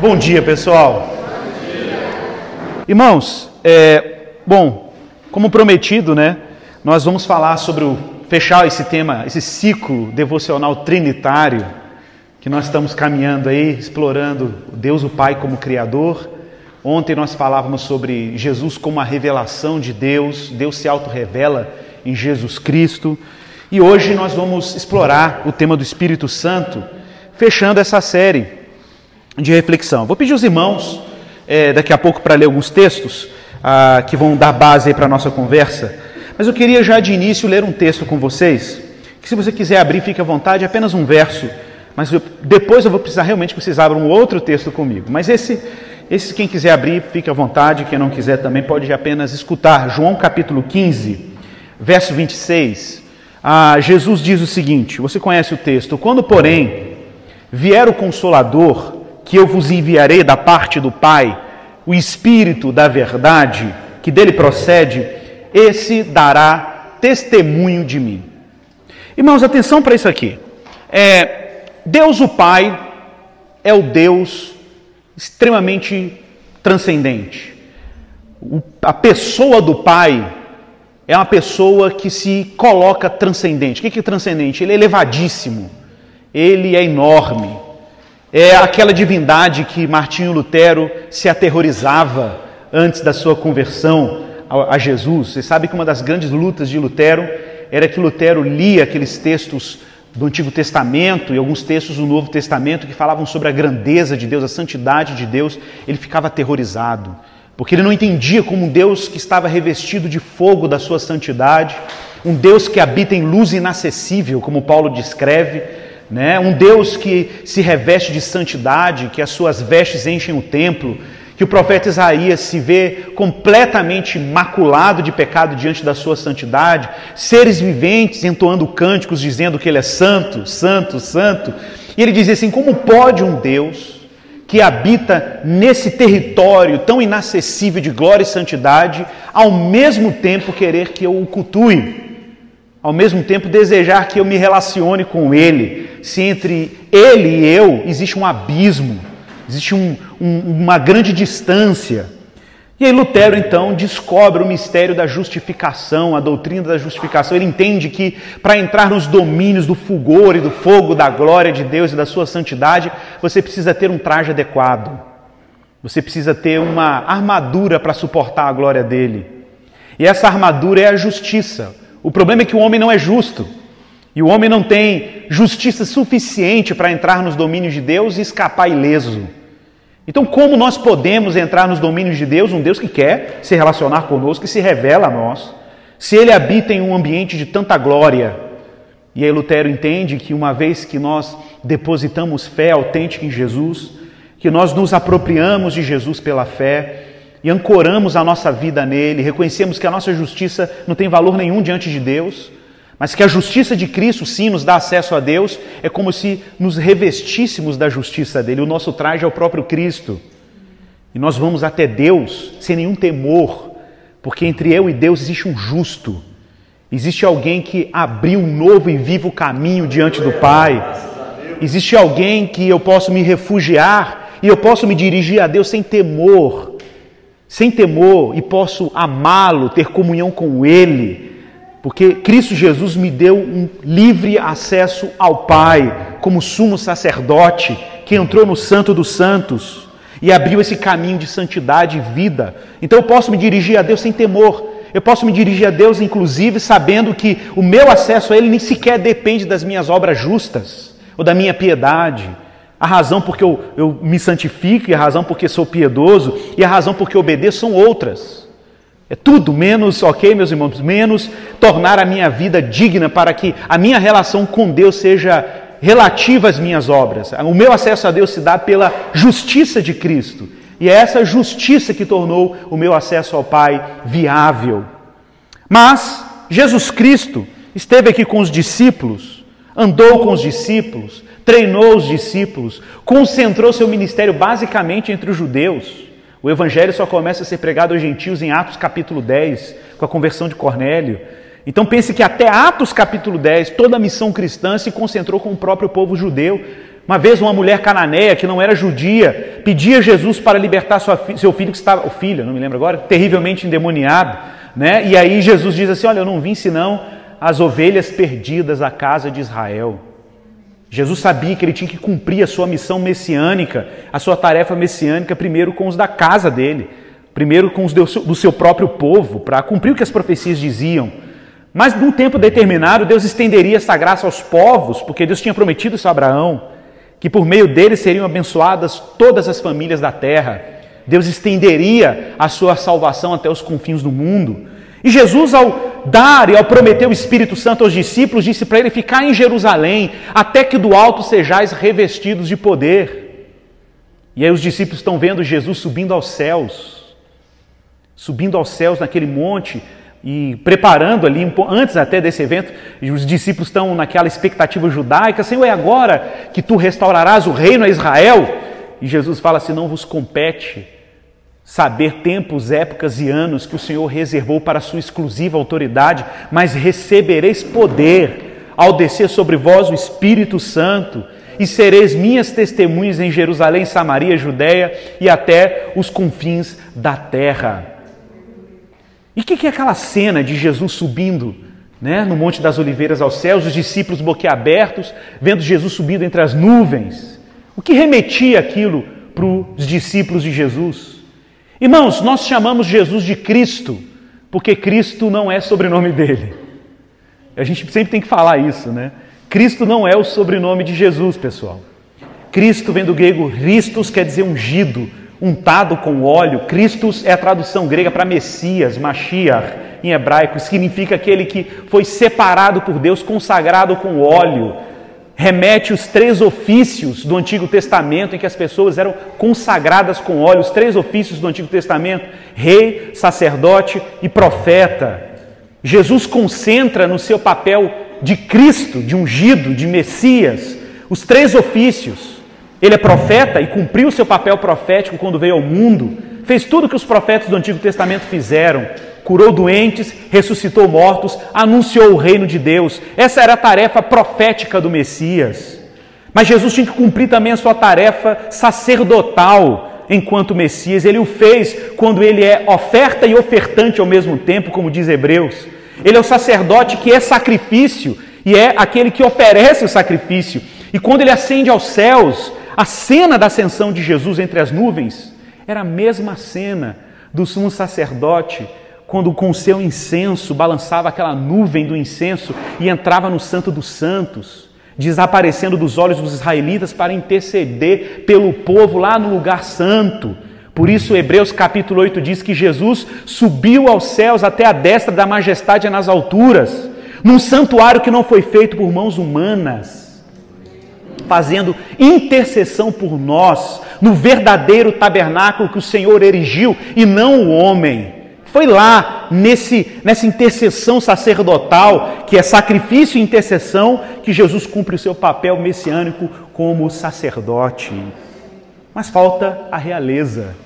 Bom dia, pessoal. Irmãos, é, bom, como prometido, né? Nós vamos falar sobre o fechar esse tema, esse ciclo devocional trinitário que nós estamos caminhando aí, explorando Deus o Pai como criador. Ontem nós falávamos sobre Jesus como a revelação de Deus, Deus se auto-revela em Jesus Cristo. E hoje nós vamos explorar o tema do Espírito Santo, fechando essa série de reflexão. Vou pedir os irmãos é, daqui a pouco para ler alguns textos ah, que vão dar base para a nossa conversa, mas eu queria já de início ler um texto com vocês, que se você quiser abrir, fique à vontade, é apenas um verso, mas eu, depois eu vou precisar realmente que vocês abram outro texto comigo. Mas esse, esse quem quiser abrir, fique à vontade, quem não quiser também pode apenas escutar. João capítulo 15, verso 26. Ah, Jesus diz o seguinte: você conhece o texto, quando, porém, vier o Consolador, que eu vos enviarei da parte do Pai, o Espírito da verdade, que dele procede, esse dará testemunho de mim. Irmãos, atenção para isso aqui. É, Deus o Pai é o Deus extremamente transcendente. O, a pessoa do Pai é uma pessoa que se coloca transcendente. O que é transcendente? Ele é elevadíssimo, ele é enorme, é aquela divindade que Martinho Lutero se aterrorizava antes da sua conversão a Jesus. Você sabe que uma das grandes lutas de Lutero era que Lutero lia aqueles textos do Antigo Testamento e alguns textos do Novo Testamento que falavam sobre a grandeza de Deus, a santidade de Deus. Ele ficava aterrorizado, porque ele não entendia como um Deus que estava revestido de fogo da sua santidade, um Deus que habita em luz inacessível, como Paulo descreve né? um Deus que se reveste de santidade, que as suas vestes enchem o templo, que o profeta Isaías se vê completamente maculado de pecado diante da sua santidade, seres viventes entoando cânticos dizendo que ele é santo, santo, santo. E ele dizia assim: como pode um Deus que habita nesse território tão inacessível de glória e santidade, ao mesmo tempo querer que eu o cultue? Ao mesmo tempo desejar que eu me relacione com Ele, se entre Ele e eu existe um abismo, existe um, um, uma grande distância. E aí Lutero então descobre o mistério da justificação, a doutrina da justificação. Ele entende que para entrar nos domínios do fulgor e do fogo da glória de Deus e da sua santidade, você precisa ter um traje adequado. Você precisa ter uma armadura para suportar a glória dele. E essa armadura é a justiça, o problema é que o homem não é justo. E o homem não tem justiça suficiente para entrar nos domínios de Deus e escapar ileso. Então, como nós podemos entrar nos domínios de Deus, um Deus que quer se relacionar conosco, que se revela a nós, se ele habita em um ambiente de tanta glória? E aí Lutero entende que uma vez que nós depositamos fé autêntica em Jesus, que nós nos apropriamos de Jesus pela fé, e ancoramos a nossa vida nele, reconhecemos que a nossa justiça não tem valor nenhum diante de Deus, mas que a justiça de Cristo sim nos dá acesso a Deus, é como se nos revestíssemos da justiça dele. O nosso traje é o próprio Cristo. E nós vamos até Deus sem nenhum temor, porque entre eu e Deus existe um justo. Existe alguém que abriu um novo e vivo caminho diante do Pai. Existe alguém que eu posso me refugiar e eu posso me dirigir a Deus sem temor sem temor e posso amá-lo, ter comunhão com Ele, porque Cristo Jesus me deu um livre acesso ao Pai, como sumo sacerdote que entrou no Santo dos Santos e abriu esse caminho de santidade e vida. Então eu posso me dirigir a Deus sem temor. Eu posso me dirigir a Deus, inclusive, sabendo que o meu acesso a Ele nem sequer depende das minhas obras justas ou da minha piedade a razão porque eu, eu me santifico, e a razão porque sou piedoso, e a razão porque obedeço são outras. É tudo menos, ok, meus irmãos, menos tornar a minha vida digna para que a minha relação com Deus seja relativa às minhas obras. O meu acesso a Deus se dá pela justiça de Cristo. E é essa justiça que tornou o meu acesso ao Pai viável. Mas Jesus Cristo esteve aqui com os discípulos, andou com os discípulos, treinou os discípulos, concentrou seu ministério basicamente entre os judeus. O evangelho só começa a ser pregado aos gentios em Atos capítulo 10, com a conversão de Cornélio. Então pense que até Atos capítulo 10, toda a missão cristã se concentrou com o próprio povo judeu. Uma vez uma mulher cananeia que não era judia pedia Jesus para libertar seu filho que estava, o filho, não me lembro agora, terrivelmente endemoniado, né? E aí Jesus diz assim: "Olha, eu não vim senão as ovelhas perdidas da casa de Israel". Jesus sabia que ele tinha que cumprir a sua missão messiânica, a sua tarefa messiânica primeiro com os da casa dele, primeiro com os do seu próprio povo, para cumprir o que as profecias diziam. Mas num tempo determinado, Deus estenderia essa graça aos povos, porque Deus tinha prometido isso a Abraão que por meio dele seriam abençoadas todas as famílias da terra. Deus estenderia a sua salvação até os confins do mundo. E Jesus, ao dar e ao prometer o Espírito Santo aos discípulos, disse para ele ficar em Jerusalém, até que do alto sejais revestidos de poder. E aí os discípulos estão vendo Jesus subindo aos céus, subindo aos céus naquele monte, e preparando ali, antes até desse evento, os discípulos estão naquela expectativa judaica, Senhor, é agora que tu restaurarás o reino a Israel? E Jesus fala assim: não vos compete saber tempos, épocas e anos que o Senhor reservou para a sua exclusiva autoridade, mas recebereis poder ao descer sobre vós o Espírito Santo, e sereis minhas testemunhas em Jerusalém, Samaria, Judéia e até os confins da terra. E o que, que é aquela cena de Jesus subindo né, no Monte das Oliveiras aos céus, os discípulos boquiabertos, vendo Jesus subindo entre as nuvens? O que remetia aquilo para os discípulos de Jesus? Irmãos, nós chamamos Jesus de Cristo, porque Cristo não é sobrenome dele. A gente sempre tem que falar isso, né? Cristo não é o sobrenome de Jesus, pessoal. Cristo vem do grego Christos, quer dizer ungido, untado com óleo. Christus é a tradução grega para Messias, Mashiach, em hebraico, significa aquele que foi separado por Deus, consagrado com óleo. Remete os três ofícios do Antigo Testamento em que as pessoas eram consagradas com óleo, os três ofícios do Antigo Testamento: rei, sacerdote e profeta. Jesus concentra no seu papel de Cristo, de ungido, de Messias, os três ofícios ele é profeta e cumpriu seu papel profético quando veio ao mundo, fez tudo o que os profetas do Antigo Testamento fizeram, curou doentes, ressuscitou mortos, anunciou o reino de Deus. Essa era a tarefa profética do Messias. Mas Jesus tinha que cumprir também a sua tarefa sacerdotal enquanto Messias. Ele o fez quando ele é oferta e ofertante ao mesmo tempo, como diz Hebreus. Ele é o sacerdote que é sacrifício e é aquele que oferece o sacrifício. E quando ele ascende aos céus, a cena da ascensão de Jesus entre as nuvens era a mesma cena do sumo sacerdote quando com o seu incenso balançava aquela nuvem do incenso e entrava no Santo dos Santos, desaparecendo dos olhos dos israelitas para interceder pelo povo lá no lugar santo. Por isso, Hebreus capítulo 8 diz que Jesus subiu aos céus até a destra da majestade nas alturas, num santuário que não foi feito por mãos humanas fazendo intercessão por nós no verdadeiro tabernáculo que o Senhor erigiu e não o homem. Foi lá, nesse, nessa intercessão sacerdotal, que é sacrifício e intercessão, que Jesus cumpre o seu papel messiânico como sacerdote. Mas falta a realeza,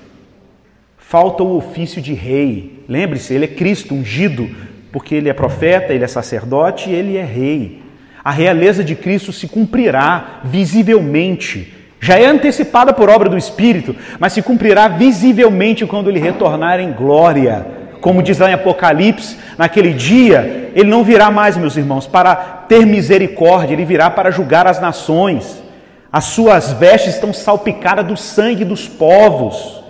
falta o ofício de rei. Lembre-se, ele é Cristo ungido, porque ele é profeta, ele é sacerdote e ele é rei. A realeza de Cristo se cumprirá visivelmente. Já é antecipada por obra do Espírito, mas se cumprirá visivelmente quando ele retornar em glória. Como diz lá em Apocalipse, naquele dia, ele não virá mais, meus irmãos, para ter misericórdia, ele virá para julgar as nações. As suas vestes estão salpicadas do sangue dos povos,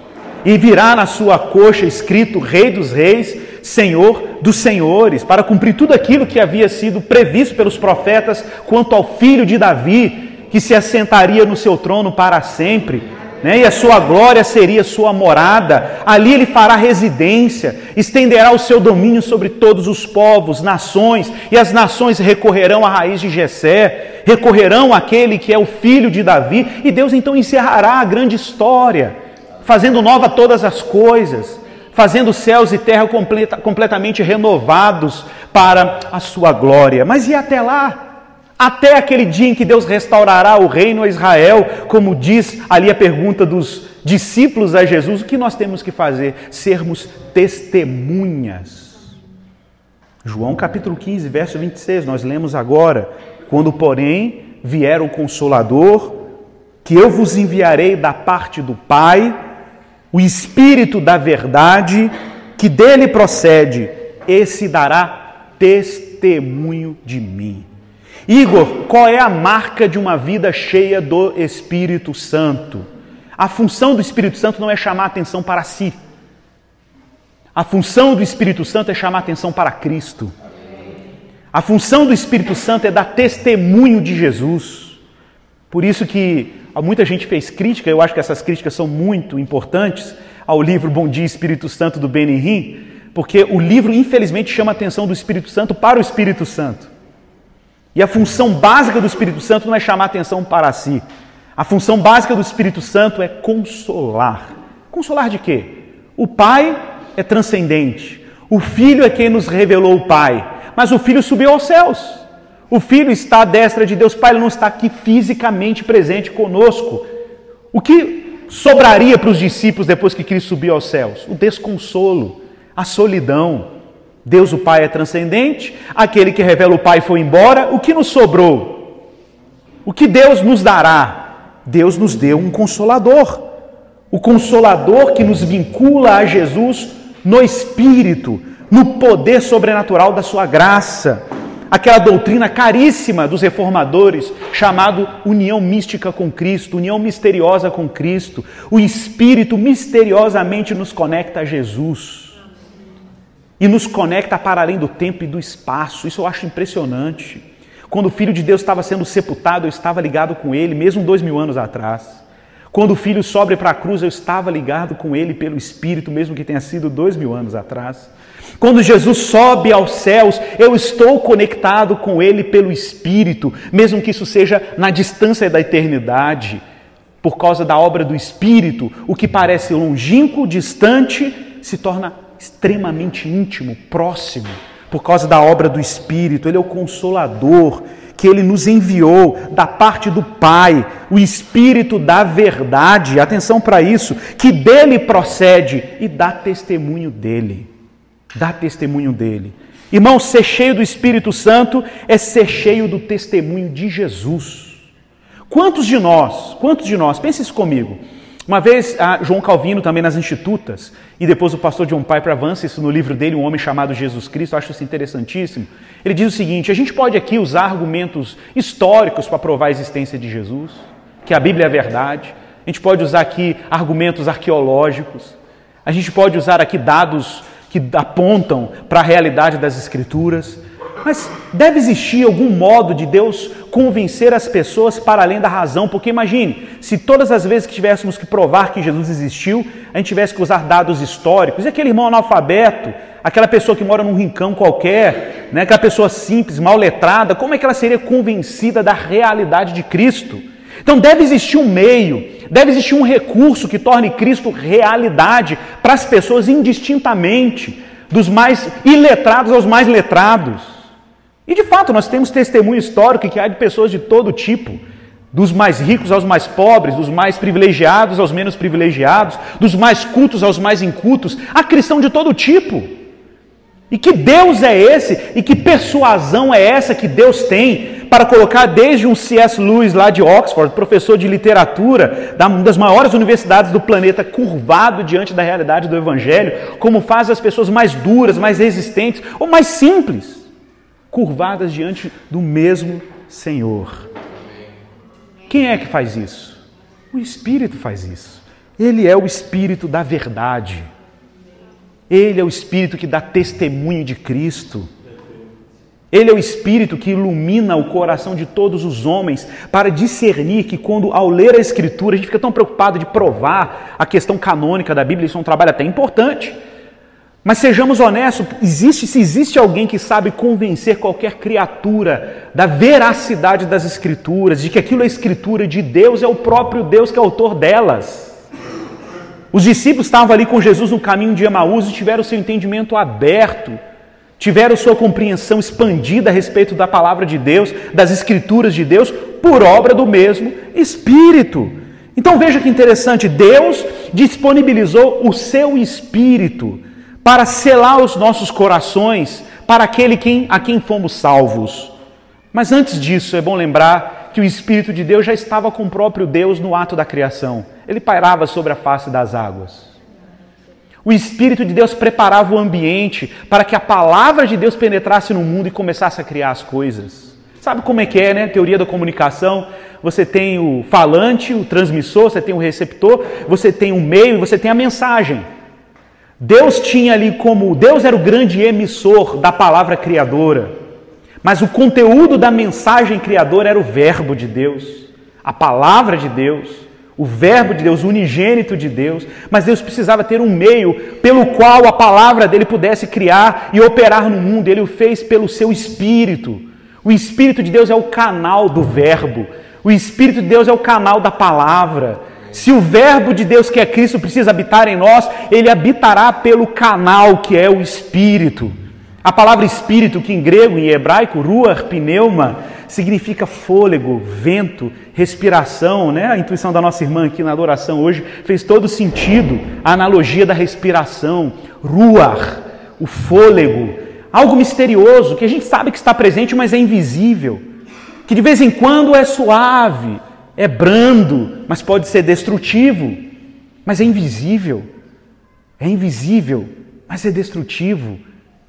e virá na sua coxa escrito Rei dos Reis Senhor dos senhores, para cumprir tudo aquilo que havia sido previsto pelos profetas quanto ao filho de Davi, que se assentaria no seu trono para sempre. Né? E a sua glória seria sua morada, ali ele fará residência, estenderá o seu domínio sobre todos os povos, nações, e as nações recorrerão à raiz de Jessé, recorrerão àquele que é o filho de Davi, e Deus então encerrará a grande história, fazendo nova todas as coisas fazendo céus e terra completa, completamente renovados para a sua glória. Mas e até lá? Até aquele dia em que Deus restaurará o reino a Israel, como diz ali a pergunta dos discípulos a Jesus, o que nós temos que fazer? Sermos testemunhas. João capítulo 15, verso 26, nós lemos agora: quando, porém, vier o Consolador, que eu vos enviarei da parte do Pai, o Espírito da verdade, que dele procede, esse dará testemunho de mim. Igor, qual é a marca de uma vida cheia do Espírito Santo? A função do Espírito Santo não é chamar atenção para si. A função do Espírito Santo é chamar atenção para Cristo. A função do Espírito Santo é dar testemunho de Jesus. Por isso que Muita gente fez crítica, eu acho que essas críticas são muito importantes ao livro Bom Dia Espírito Santo do Benihim, porque o livro infelizmente chama a atenção do Espírito Santo para o Espírito Santo. E a função básica do Espírito Santo não é chamar atenção para si. A função básica do Espírito Santo é consolar. Consolar de quê? O Pai é transcendente. O Filho é quem nos revelou o Pai. Mas o Filho subiu aos céus. O Filho está à destra de Deus Pai, ele não está aqui fisicamente presente conosco. O que sobraria para os discípulos depois que Cristo subiu aos céus? O desconsolo, a solidão. Deus o Pai é transcendente, aquele que revela o Pai foi embora, o que nos sobrou? O que Deus nos dará? Deus nos deu um consolador. O consolador que nos vincula a Jesus no Espírito, no poder sobrenatural da Sua graça aquela doutrina caríssima dos reformadores, chamado união mística com Cristo, união misteriosa com Cristo. O Espírito misteriosamente nos conecta a Jesus e nos conecta para além do tempo e do espaço. Isso eu acho impressionante. Quando o Filho de Deus estava sendo sepultado, eu estava ligado com ele, mesmo dois mil anos atrás. Quando o Filho sobe para a cruz, eu estava ligado com ele pelo Espírito, mesmo que tenha sido dois mil anos atrás. Quando Jesus sobe aos céus, eu estou conectado com Ele pelo Espírito, mesmo que isso seja na distância da eternidade. Por causa da obra do Espírito, o que parece longínquo, distante, se torna extremamente íntimo, próximo, por causa da obra do Espírito. Ele é o consolador que ele nos enviou da parte do Pai, o Espírito da verdade, atenção para isso, que dele procede e dá testemunho dele dá testemunho dele. Irmão, ser cheio do Espírito Santo é ser cheio do testemunho de Jesus. Quantos de nós, quantos de nós, pense isso comigo. Uma vez, João Calvino, também nas Institutas, e depois o pastor John Piper avança isso no livro dele, Um Homem Chamado Jesus Cristo, acho isso interessantíssimo. Ele diz o seguinte: a gente pode aqui usar argumentos históricos para provar a existência de Jesus, que a Bíblia é a verdade, a gente pode usar aqui argumentos arqueológicos, a gente pode usar aqui dados que apontam para a realidade das Escrituras. Mas deve existir algum modo de Deus convencer as pessoas para além da razão, porque imagine, se todas as vezes que tivéssemos que provar que Jesus existiu, a gente tivesse que usar dados históricos, e aquele irmão analfabeto, aquela pessoa que mora num rincão qualquer, né, aquela pessoa simples, mal letrada, como é que ela seria convencida da realidade de Cristo? Então deve existir um meio, deve existir um recurso que torne Cristo realidade para as pessoas indistintamente, dos mais iletrados aos mais letrados. E de fato, nós temos testemunho histórico que há de pessoas de todo tipo, dos mais ricos aos mais pobres, dos mais privilegiados aos menos privilegiados, dos mais cultos aos mais incultos, há cristão de todo tipo. E que Deus é esse? E que persuasão é essa que Deus tem para colocar desde um C.S. Lewis lá de Oxford, professor de literatura, da das maiores universidades do planeta, curvado diante da realidade do Evangelho, como faz as pessoas mais duras, mais resistentes ou mais simples, curvadas diante do mesmo Senhor. Quem é que faz isso? O Espírito faz isso. Ele é o Espírito da verdade. Ele é o Espírito que dá testemunho de Cristo. Ele é o Espírito que ilumina o coração de todos os homens para discernir que, quando ao ler a Escritura, a gente fica tão preocupado de provar a questão canônica da Bíblia, isso é um trabalho até importante. Mas sejamos honestos, existe, se existe alguém que sabe convencer qualquer criatura da veracidade das Escrituras, de que aquilo é Escritura de Deus, é o próprio Deus que é autor delas. Os discípulos estavam ali com Jesus no caminho de Emaús e tiveram seu entendimento aberto, tiveram sua compreensão expandida a respeito da palavra de Deus, das escrituras de Deus, por obra do mesmo Espírito. Então veja que interessante, Deus disponibilizou o seu Espírito para selar os nossos corações para aquele quem, a quem fomos salvos. Mas antes disso, é bom lembrar que o Espírito de Deus já estava com o próprio Deus no ato da criação. Ele pairava sobre a face das águas. O Espírito de Deus preparava o ambiente para que a palavra de Deus penetrasse no mundo e começasse a criar as coisas. Sabe como é que é, né? Teoria da comunicação. Você tem o falante, o transmissor, você tem o receptor, você tem o meio e você tem a mensagem. Deus tinha ali como. Deus era o grande emissor da palavra criadora. Mas o conteúdo da mensagem criadora era o Verbo de Deus, a palavra de Deus, o Verbo de Deus, o unigênito de Deus. Mas Deus precisava ter um meio pelo qual a palavra dele pudesse criar e operar no mundo. Ele o fez pelo seu Espírito. O Espírito de Deus é o canal do Verbo. O Espírito de Deus é o canal da palavra. Se o Verbo de Deus, que é Cristo, precisa habitar em nós, ele habitará pelo canal que é o Espírito. A palavra espírito, que em grego e hebraico, ruach, pneuma, significa fôlego, vento, respiração, né? A intuição da nossa irmã aqui na adoração hoje fez todo sentido, a analogia da respiração, ruach, o fôlego, algo misterioso que a gente sabe que está presente, mas é invisível, que de vez em quando é suave, é brando, mas pode ser destrutivo, mas é invisível. É invisível, mas é destrutivo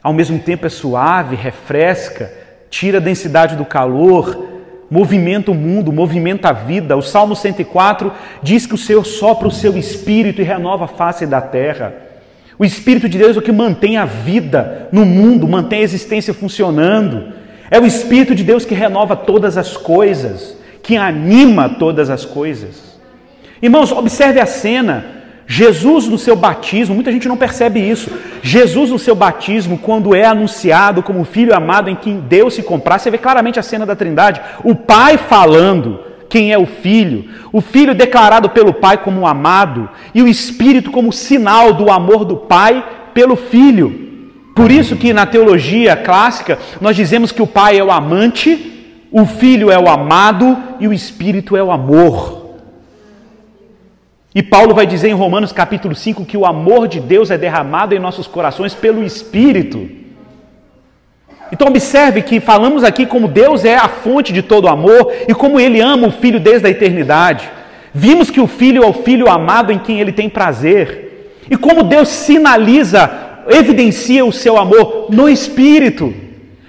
ao mesmo tempo é suave, refresca, tira a densidade do calor, movimenta o mundo, movimenta a vida. O Salmo 104 diz que o Senhor sopra o seu espírito e renova a face da terra. O Espírito de Deus é o que mantém a vida no mundo, mantém a existência funcionando. É o Espírito de Deus que renova todas as coisas, que anima todas as coisas. Irmãos, observe a cena. Jesus no seu batismo, muita gente não percebe isso. Jesus no seu batismo, quando é anunciado como filho amado em quem Deus se comprar, você vê claramente a cena da Trindade. O Pai falando quem é o Filho, o Filho declarado pelo Pai como amado e o Espírito como sinal do amor do Pai pelo Filho. Por isso que na teologia clássica nós dizemos que o Pai é o amante, o Filho é o amado e o Espírito é o amor. E Paulo vai dizer em Romanos capítulo 5 que o amor de Deus é derramado em nossos corações pelo Espírito. Então observe que falamos aqui como Deus é a fonte de todo amor e como ele ama o filho desde a eternidade. Vimos que o filho é o filho amado em quem ele tem prazer. E como Deus sinaliza, evidencia o seu amor no espírito.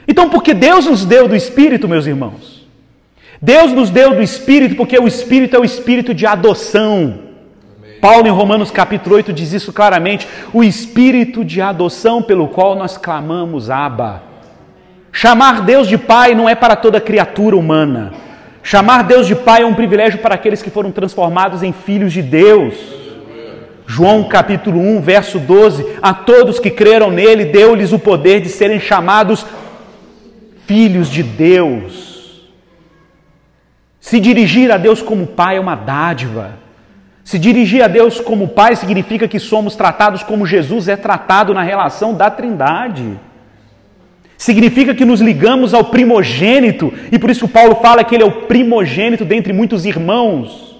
Então, porque Deus nos deu do espírito, meus irmãos? Deus nos deu do espírito porque o espírito é o espírito de adoção. Paulo, em Romanos capítulo 8, diz isso claramente: o espírito de adoção pelo qual nós clamamos, Abba. Chamar Deus de Pai não é para toda criatura humana. Chamar Deus de Pai é um privilégio para aqueles que foram transformados em filhos de Deus. João capítulo 1, verso 12: A todos que creram nele, deu-lhes o poder de serem chamados filhos de Deus. Se dirigir a Deus como Pai é uma dádiva. Se dirigir a Deus como Pai significa que somos tratados como Jesus é tratado na relação da Trindade. Significa que nos ligamos ao primogênito, e por isso Paulo fala que ele é o primogênito dentre muitos irmãos.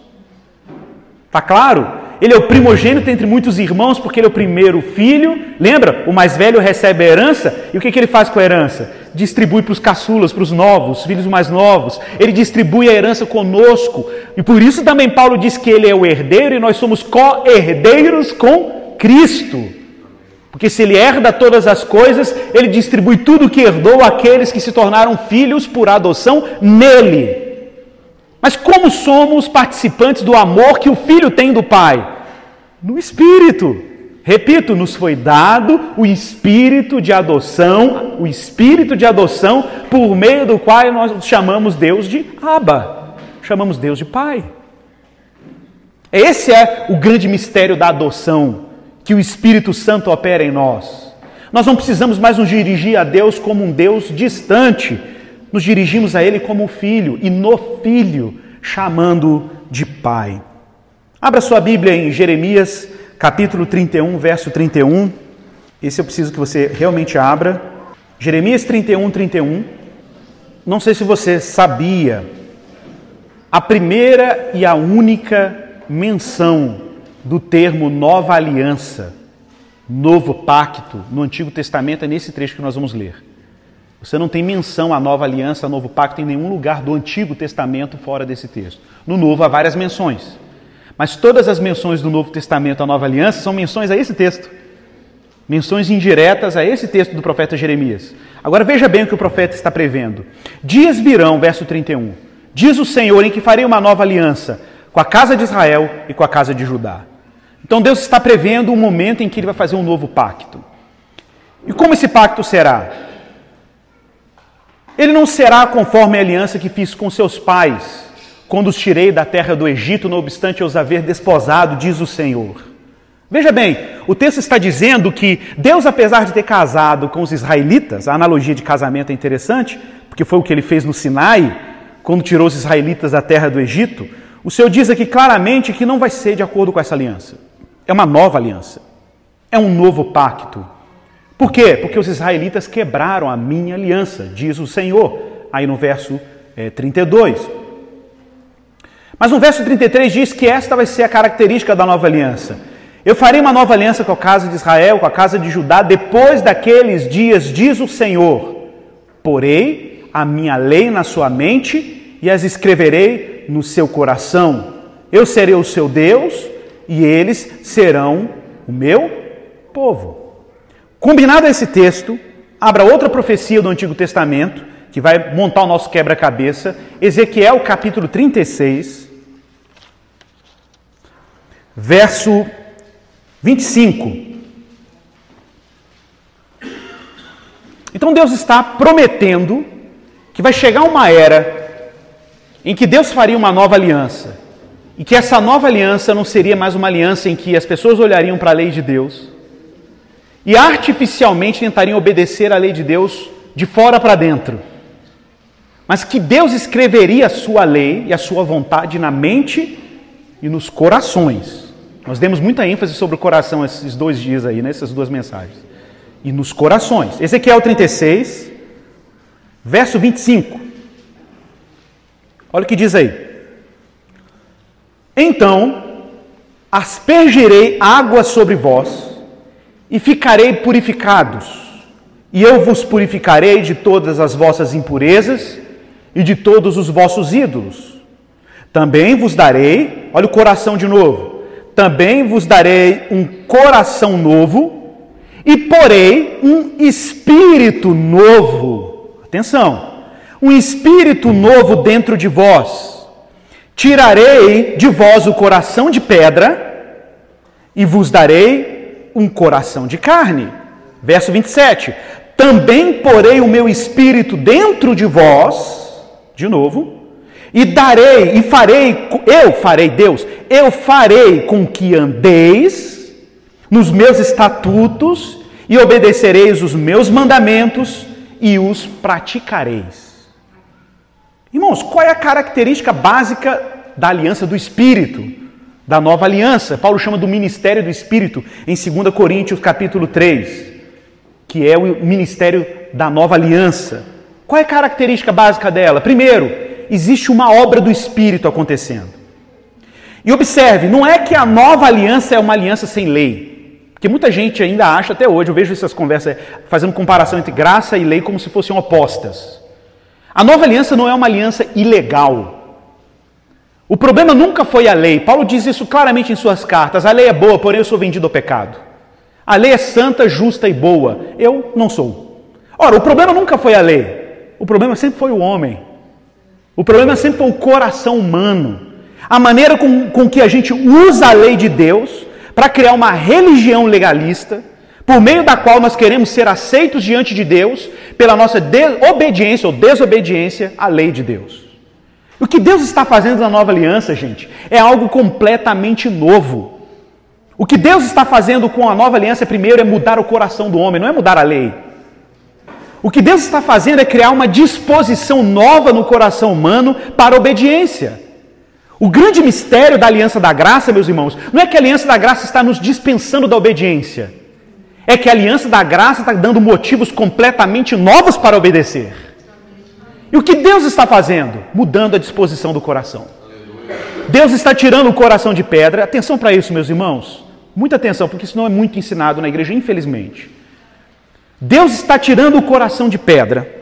Tá claro? Ele é o primogênito entre muitos irmãos, porque ele é o primeiro filho. Lembra? O mais velho recebe a herança. E o que, que ele faz com a herança? Distribui para os caçulas, para os novos, filhos mais novos. Ele distribui a herança conosco. E por isso também Paulo diz que ele é o herdeiro e nós somos co-herdeiros com Cristo. Porque se ele herda todas as coisas, ele distribui tudo o que herdou àqueles que se tornaram filhos por adoção nele. Mas como somos participantes do amor que o filho tem do pai? No espírito. Repito, nos foi dado o espírito de adoção, o espírito de adoção por meio do qual nós chamamos Deus de Abba, chamamos Deus de Pai. Esse é o grande mistério da adoção que o Espírito Santo opera em nós. Nós não precisamos mais nos dirigir a Deus como um Deus distante, nos dirigimos a Ele como filho e no filho, chamando de Pai. Abra sua Bíblia em Jeremias, capítulo 31, verso 31. Esse eu preciso que você realmente abra. Jeremias 31, 31. Não sei se você sabia, a primeira e a única menção do termo nova aliança, novo pacto, no Antigo Testamento é nesse trecho que nós vamos ler. Você não tem menção à nova aliança, ao novo pacto em nenhum lugar do Antigo Testamento fora desse texto. No Novo há várias menções. Mas todas as menções do Novo Testamento à nova aliança são menções a esse texto. Menções indiretas a esse texto do profeta Jeremias. Agora veja bem o que o profeta está prevendo. Dias virão, verso 31. Diz o Senhor em que farei uma nova aliança com a casa de Israel e com a casa de Judá. Então Deus está prevendo um momento em que ele vai fazer um novo pacto. E como esse pacto será? Ele não será conforme a aliança que fiz com seus pais, quando os tirei da terra do Egito, não obstante eu os haver desposado, diz o Senhor. Veja bem, o texto está dizendo que Deus, apesar de ter casado com os israelitas, a analogia de casamento é interessante, porque foi o que ele fez no Sinai, quando tirou os israelitas da terra do Egito, o Senhor diz aqui claramente que não vai ser de acordo com essa aliança. É uma nova aliança. É um novo pacto. Por quê? Porque os israelitas quebraram a minha aliança, diz o Senhor, aí no verso é, 32. Mas no verso 33 diz que esta vai ser a característica da nova aliança. Eu farei uma nova aliança com a casa de Israel, com a casa de Judá, depois daqueles dias, diz o Senhor. Porei a minha lei na sua mente e as escreverei no seu coração. Eu serei o seu Deus e eles serão o meu povo. Combinado esse texto, abra outra profecia do Antigo Testamento, que vai montar o nosso quebra-cabeça, Ezequiel capítulo 36, verso 25. Então Deus está prometendo que vai chegar uma era em que Deus faria uma nova aliança. E que essa nova aliança não seria mais uma aliança em que as pessoas olhariam para a lei de Deus, e artificialmente tentariam obedecer à lei de Deus de fora para dentro. Mas que Deus escreveria a sua lei e a sua vontade na mente e nos corações. Nós demos muita ênfase sobre o coração esses dois dias aí, nessas né, duas mensagens. E nos corações. Ezequiel 36, verso 25. Olha o que diz aí. Então aspergirei água sobre vós e ficarei purificados, e eu vos purificarei de todas as vossas impurezas e de todos os vossos ídolos. Também vos darei, olha o coração de novo, também vos darei um coração novo e porei um espírito novo. Atenção, um espírito novo dentro de vós. Tirarei de vós o coração de pedra e vos darei um coração de carne. Verso 27. Também porei o meu espírito dentro de vós, de novo, e darei e farei, eu farei, Deus, eu farei com que andeis nos meus estatutos e obedecereis os meus mandamentos e os praticareis. Irmãos, qual é a característica básica da aliança do Espírito? Da nova aliança. Paulo chama do ministério do Espírito em 2 Coríntios capítulo 3, que é o ministério da nova aliança. Qual é a característica básica dela? Primeiro, existe uma obra do Espírito acontecendo. E observe, não é que a nova aliança é uma aliança sem lei. Porque muita gente ainda acha, até hoje, eu vejo essas conversas fazendo comparação entre graça e lei como se fossem opostas. A nova aliança não é uma aliança ilegal. O problema nunca foi a lei. Paulo diz isso claramente em suas cartas. A lei é boa, porém eu sou vendido ao pecado. A lei é santa, justa e boa. Eu não sou. Ora, o problema nunca foi a lei. O problema sempre foi o homem. O problema sempre foi o coração humano. A maneira com, com que a gente usa a lei de Deus para criar uma religião legalista, por meio da qual nós queremos ser aceitos diante de Deus pela nossa obediência ou desobediência à lei de Deus. O que Deus está fazendo na nova aliança, gente, é algo completamente novo. O que Deus está fazendo com a nova aliança, primeiro, é mudar o coração do homem, não é mudar a lei. O que Deus está fazendo é criar uma disposição nova no coração humano para obediência. O grande mistério da aliança da graça, meus irmãos, não é que a aliança da graça está nos dispensando da obediência, é que a aliança da graça está dando motivos completamente novos para obedecer. E o que Deus está fazendo? Mudando a disposição do coração. Deus está tirando o coração de pedra. Atenção para isso, meus irmãos. Muita atenção, porque isso não é muito ensinado na igreja, infelizmente. Deus está tirando o coração de pedra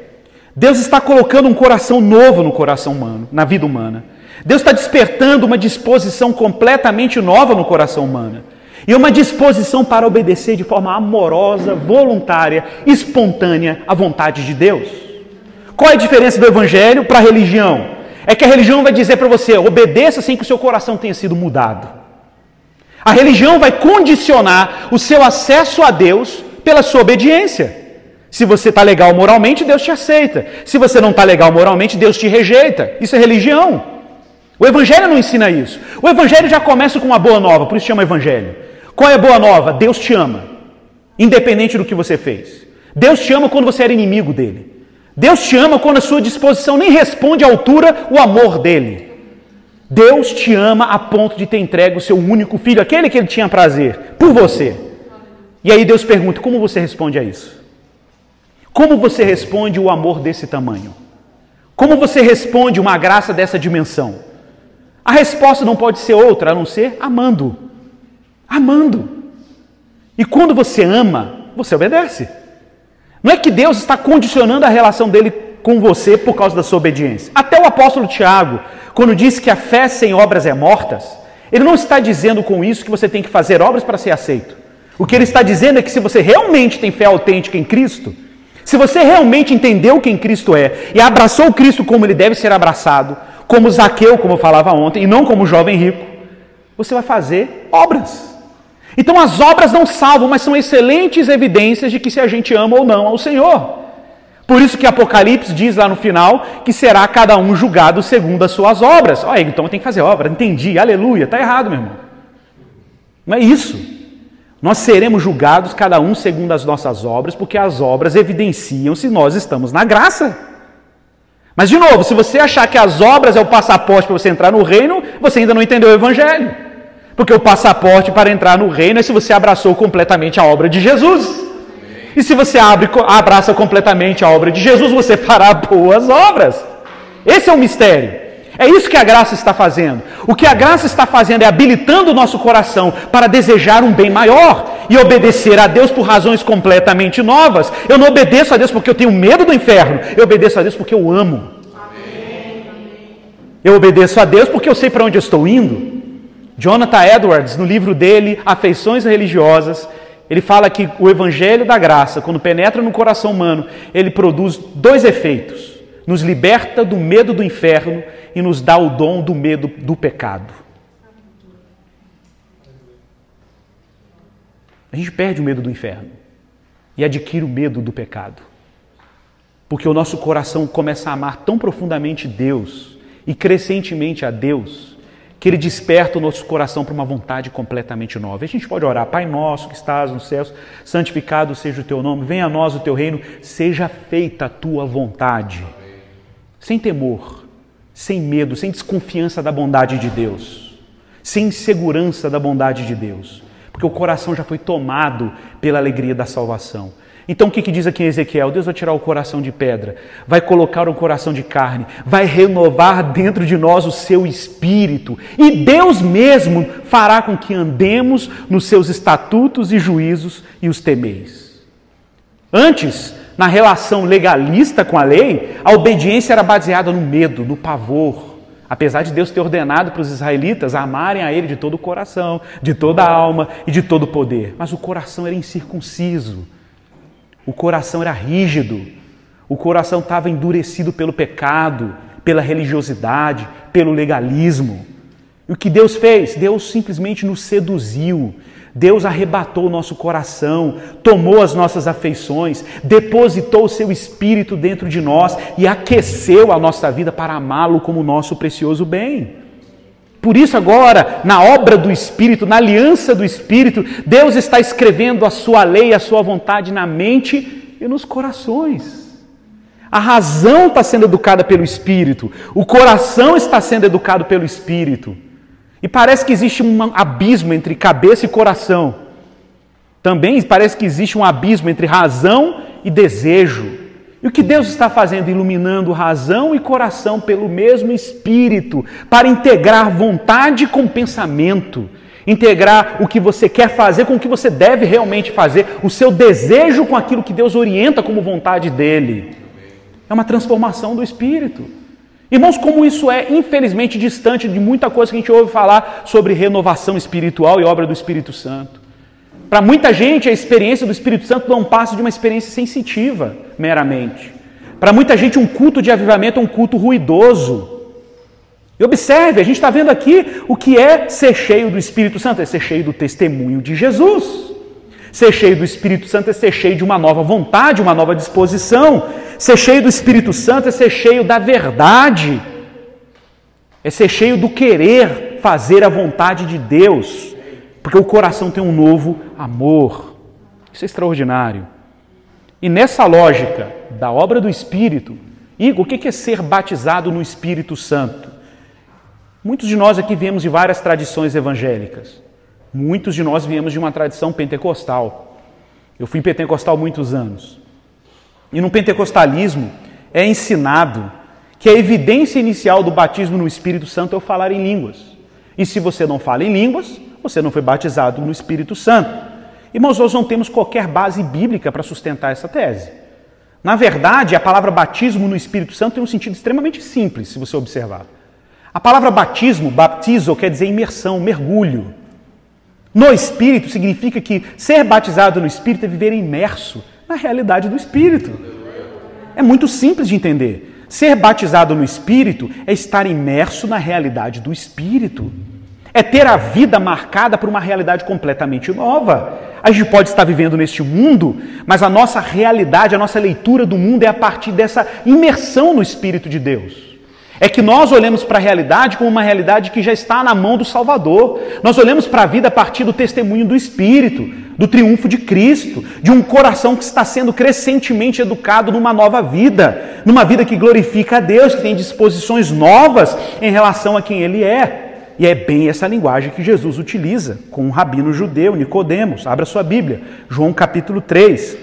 Deus está colocando um coração novo no coração humano, na vida humana. Deus está despertando uma disposição completamente nova no coração humano. E uma disposição para obedecer de forma amorosa, voluntária, espontânea à vontade de Deus. Qual é a diferença do evangelho para a religião? É que a religião vai dizer para você, obedeça sem que o seu coração tenha sido mudado. A religião vai condicionar o seu acesso a Deus pela sua obediência. Se você está legal moralmente, Deus te aceita. Se você não está legal moralmente, Deus te rejeita. Isso é religião. O Evangelho não ensina isso. O Evangelho já começa com uma boa nova, por isso chama Evangelho. Qual é a boa nova? Deus te ama, independente do que você fez. Deus te ama quando você era inimigo dele. Deus te ama quando a sua disposição nem responde à altura o amor dele. Deus te ama a ponto de ter entregue o seu único filho, aquele que ele tinha prazer, por você. E aí Deus pergunta: como você responde a isso? Como você responde o amor desse tamanho? Como você responde uma graça dessa dimensão? A resposta não pode ser outra a não ser amando. Amando. E quando você ama, você obedece. Não é que Deus está condicionando a relação dele com você por causa da sua obediência. Até o apóstolo Tiago, quando diz que a fé sem obras é mortas, ele não está dizendo com isso que você tem que fazer obras para ser aceito. O que ele está dizendo é que se você realmente tem fé autêntica em Cristo, se você realmente entendeu quem Cristo é e abraçou Cristo como ele deve ser abraçado, como Zaqueu, como eu falava ontem, e não como jovem rico, você vai fazer obras. Então as obras não salvam, mas são excelentes evidências de que se a gente ama ou não ao Senhor. Por isso que Apocalipse diz lá no final que será cada um julgado segundo as suas obras. Olha, então tem que fazer obra, entendi, aleluia, está errado, meu irmão. Não é isso. Nós seremos julgados cada um segundo as nossas obras, porque as obras evidenciam se nós estamos na graça. Mas, de novo, se você achar que as obras é o passaporte para você entrar no reino, você ainda não entendeu o Evangelho. Porque o passaporte para entrar no reino é se você abraçou completamente a obra de Jesus. E se você abre, abraça completamente a obra de Jesus, você fará boas obras. Esse é o mistério. É isso que a graça está fazendo. O que a graça está fazendo é habilitando o nosso coração para desejar um bem maior e obedecer a Deus por razões completamente novas. Eu não obedeço a Deus porque eu tenho medo do inferno, eu obedeço a Deus porque eu amo. Eu obedeço a Deus porque eu sei para onde eu estou indo. Jonathan Edwards, no livro dele, Afeições Religiosas, ele fala que o evangelho da graça, quando penetra no coração humano, ele produz dois efeitos: nos liberta do medo do inferno e nos dá o dom do medo do pecado. A gente perde o medo do inferno e adquire o medo do pecado. Porque o nosso coração começa a amar tão profundamente Deus e crescentemente a Deus que Ele desperta o nosso coração para uma vontade completamente nova. A gente pode orar, Pai nosso que estás nos céus, santificado seja o teu nome, venha a nós o teu reino, seja feita a tua vontade. Sem temor, sem medo, sem desconfiança da bondade de Deus, sem insegurança da bondade de Deus, porque o coração já foi tomado pela alegria da salvação. Então o que, que, diz aqui em Ezequiel? Deus vai tirar o coração de pedra, vai colocar um coração de carne, vai renovar dentro de nós o seu espírito, e Deus mesmo fará com que andemos nos seus estatutos e juízos e os temeis. Antes, na relação legalista com a lei, a obediência era baseada no medo, no pavor. Apesar de Deus ter ordenado para os israelitas amarem a Ele de todo o coração, de toda a alma e de todo o poder, mas o coração era incircunciso o coração era rígido, o coração estava endurecido pelo pecado, pela religiosidade, pelo legalismo. E o que Deus fez? Deus simplesmente nos seduziu. Deus arrebatou o nosso coração, tomou as nossas afeições, depositou o seu espírito dentro de nós e aqueceu a nossa vida para amá-lo como nosso precioso bem. Por isso, agora, na obra do Espírito, na aliança do Espírito, Deus está escrevendo a sua lei, a sua vontade na mente e nos corações. A razão está sendo educada pelo Espírito, o coração está sendo educado pelo Espírito. E parece que existe um abismo entre cabeça e coração. Também parece que existe um abismo entre razão e desejo. E o que Deus está fazendo? Iluminando razão e coração pelo mesmo Espírito, para integrar vontade com pensamento, integrar o que você quer fazer com o que você deve realmente fazer, o seu desejo com aquilo que Deus orienta como vontade dele. É uma transformação do espírito. Irmãos, como isso é infelizmente distante de muita coisa que a gente ouve falar sobre renovação espiritual e obra do Espírito Santo. Para muita gente, a experiência do Espírito Santo não passa de uma experiência sensitiva, meramente. Para muita gente, um culto de avivamento é um culto ruidoso. E observe, a gente está vendo aqui o que é ser cheio do Espírito Santo, é ser cheio do testemunho de Jesus. Ser cheio do Espírito Santo é ser cheio de uma nova vontade, uma nova disposição. Ser cheio do Espírito Santo é ser cheio da verdade. É ser cheio do querer fazer a vontade de Deus. Porque o coração tem um novo amor. Isso é extraordinário. E nessa lógica da obra do Espírito, Igor, o que é ser batizado no Espírito Santo? Muitos de nós aqui viemos de várias tradições evangélicas. Muitos de nós viemos de uma tradição pentecostal. Eu fui pentecostal muitos anos. E no pentecostalismo é ensinado que a evidência inicial do batismo no Espírito Santo é o falar em línguas. E se você não fala em línguas, você não foi batizado no Espírito Santo. Irmãos, nós não temos qualquer base bíblica para sustentar essa tese. Na verdade, a palavra batismo no Espírito Santo tem um sentido extremamente simples, se você observar. A palavra batismo, baptizo, quer dizer imersão, mergulho. No Espírito significa que ser batizado no Espírito é viver imerso na realidade do Espírito. É muito simples de entender. Ser batizado no Espírito é estar imerso na realidade do Espírito. É ter a vida marcada por uma realidade completamente nova. A gente pode estar vivendo neste mundo, mas a nossa realidade, a nossa leitura do mundo é a partir dessa imersão no Espírito de Deus. É que nós olhamos para a realidade como uma realidade que já está na mão do Salvador. Nós olhamos para a vida a partir do testemunho do Espírito, do triunfo de Cristo, de um coração que está sendo crescentemente educado numa nova vida, numa vida que glorifica a Deus, que tem disposições novas em relação a quem Ele é. E é bem essa linguagem que Jesus utiliza com um rabino judeu, Nicodemos. Abra sua Bíblia, João capítulo 3.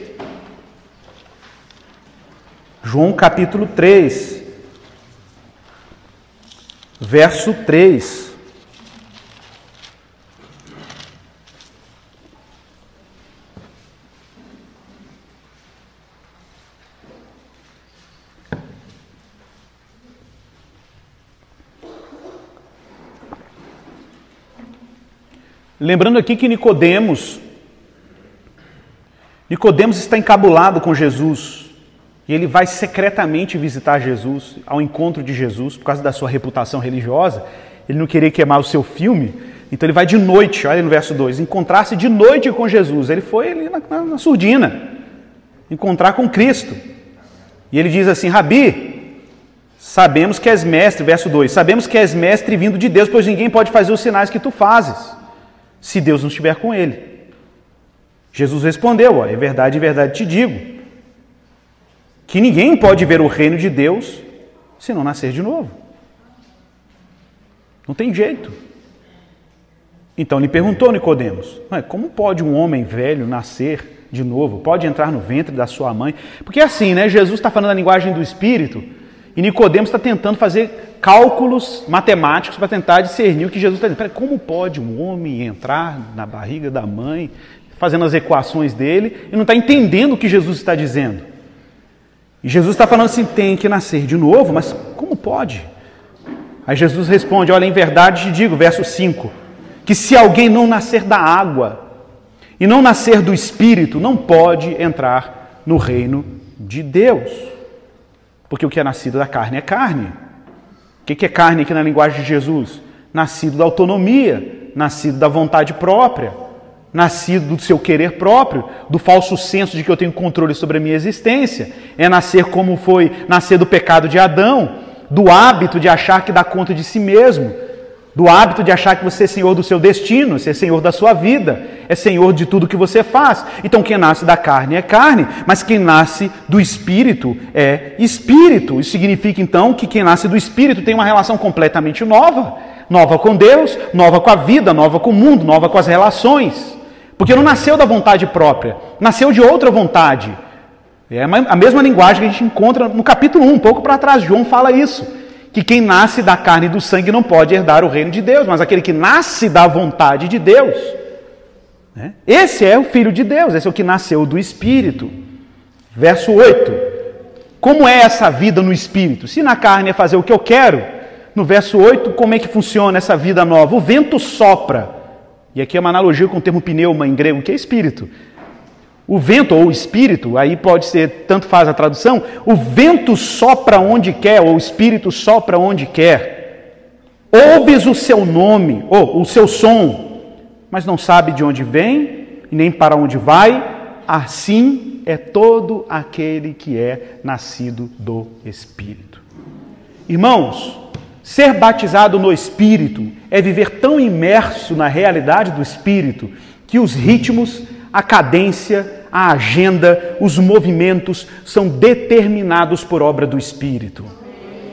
João capítulo 3 verso 3. Lembrando aqui que Nicodemos Nicodemos está encabulado com Jesus. E ele vai secretamente visitar Jesus, ao encontro de Jesus, por causa da sua reputação religiosa. Ele não queria queimar o seu filme, então ele vai de noite, olha no verso 2, encontrar-se de noite com Jesus. Ele foi ali na, na, na surdina, encontrar com Cristo. E ele diz assim: Rabi, sabemos que és mestre, verso 2: Sabemos que és mestre vindo de Deus, pois ninguém pode fazer os sinais que tu fazes, se Deus não estiver com ele. Jesus respondeu: ó, É verdade, é verdade te digo que ninguém pode ver o reino de Deus se não nascer de novo. Não tem jeito. Então lhe perguntou Nicodemos: como pode um homem velho nascer de novo? Pode entrar no ventre da sua mãe? Porque é assim, né? Jesus está falando a linguagem do Espírito e Nicodemos está tentando fazer cálculos matemáticos para tentar discernir o que Jesus está dizendo. como pode um homem entrar na barriga da mãe, fazendo as equações dele, e não está entendendo o que Jesus está dizendo? E Jesus está falando assim: tem que nascer de novo, mas como pode? Aí Jesus responde: Olha, em verdade te digo, verso 5, que se alguém não nascer da água e não nascer do espírito, não pode entrar no reino de Deus. Porque o que é nascido da carne é carne. O que é carne aqui na linguagem de Jesus? Nascido da autonomia, nascido da vontade própria nascido do seu querer próprio, do falso senso de que eu tenho controle sobre a minha existência. É nascer como foi nascer do pecado de Adão, do hábito de achar que dá conta de si mesmo, do hábito de achar que você é senhor do seu destino, você é senhor da sua vida, é senhor de tudo que você faz. Então quem nasce da carne é carne, mas quem nasce do espírito é espírito. Isso significa então que quem nasce do espírito tem uma relação completamente nova, nova com Deus, nova com a vida, nova com o mundo, nova com as relações. Porque não nasceu da vontade própria, nasceu de outra vontade. É a mesma linguagem que a gente encontra no capítulo 1, um pouco para trás. João fala isso. Que quem nasce da carne e do sangue não pode herdar o reino de Deus, mas aquele que nasce da vontade de Deus. Né? Esse é o Filho de Deus, esse é o que nasceu do Espírito. Verso 8: Como é essa vida no espírito? Se na carne é fazer o que eu quero, no verso 8, como é que funciona essa vida nova? O vento sopra. E aqui é uma analogia com o termo pneuma em grego, que é espírito. O vento ou espírito, aí pode ser, tanto faz a tradução, o vento sopra onde quer, ou o espírito sopra onde quer. Ouves o seu nome, ou o seu som, mas não sabe de onde vem, nem para onde vai, assim é todo aquele que é nascido do Espírito. Irmãos, ser batizado no Espírito é viver tão imerso na realidade do Espírito que os ritmos, a cadência, a agenda, os movimentos são determinados por obra do Espírito.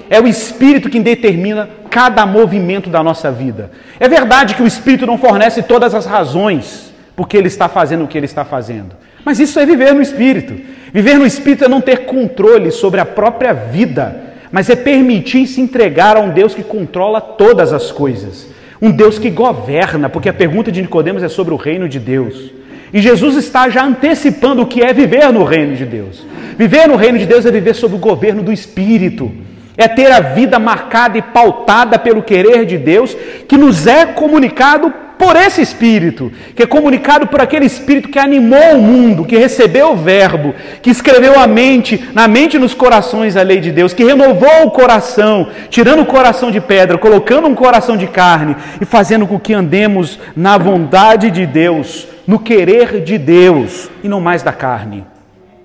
É o Espírito quem determina cada movimento da nossa vida. É verdade que o Espírito não fornece todas as razões porque ele está fazendo o que ele está fazendo. Mas isso é viver no Espírito. Viver no Espírito é não ter controle sobre a própria vida, mas é permitir se entregar a um Deus que controla todas as coisas. Um Deus que governa, porque a pergunta de Nicodemos é sobre o reino de Deus. E Jesus está já antecipando o que é viver no reino de Deus. Viver no reino de Deus é viver sob o governo do Espírito. É ter a vida marcada e pautada pelo querer de Deus, que nos é comunicado por esse Espírito, que é comunicado por aquele Espírito que animou o mundo, que recebeu o Verbo, que escreveu a mente, na mente e nos corações a lei de Deus, que renovou o coração, tirando o coração de pedra, colocando um coração de carne e fazendo com que andemos na vontade de Deus no querer de Deus e não mais da carne,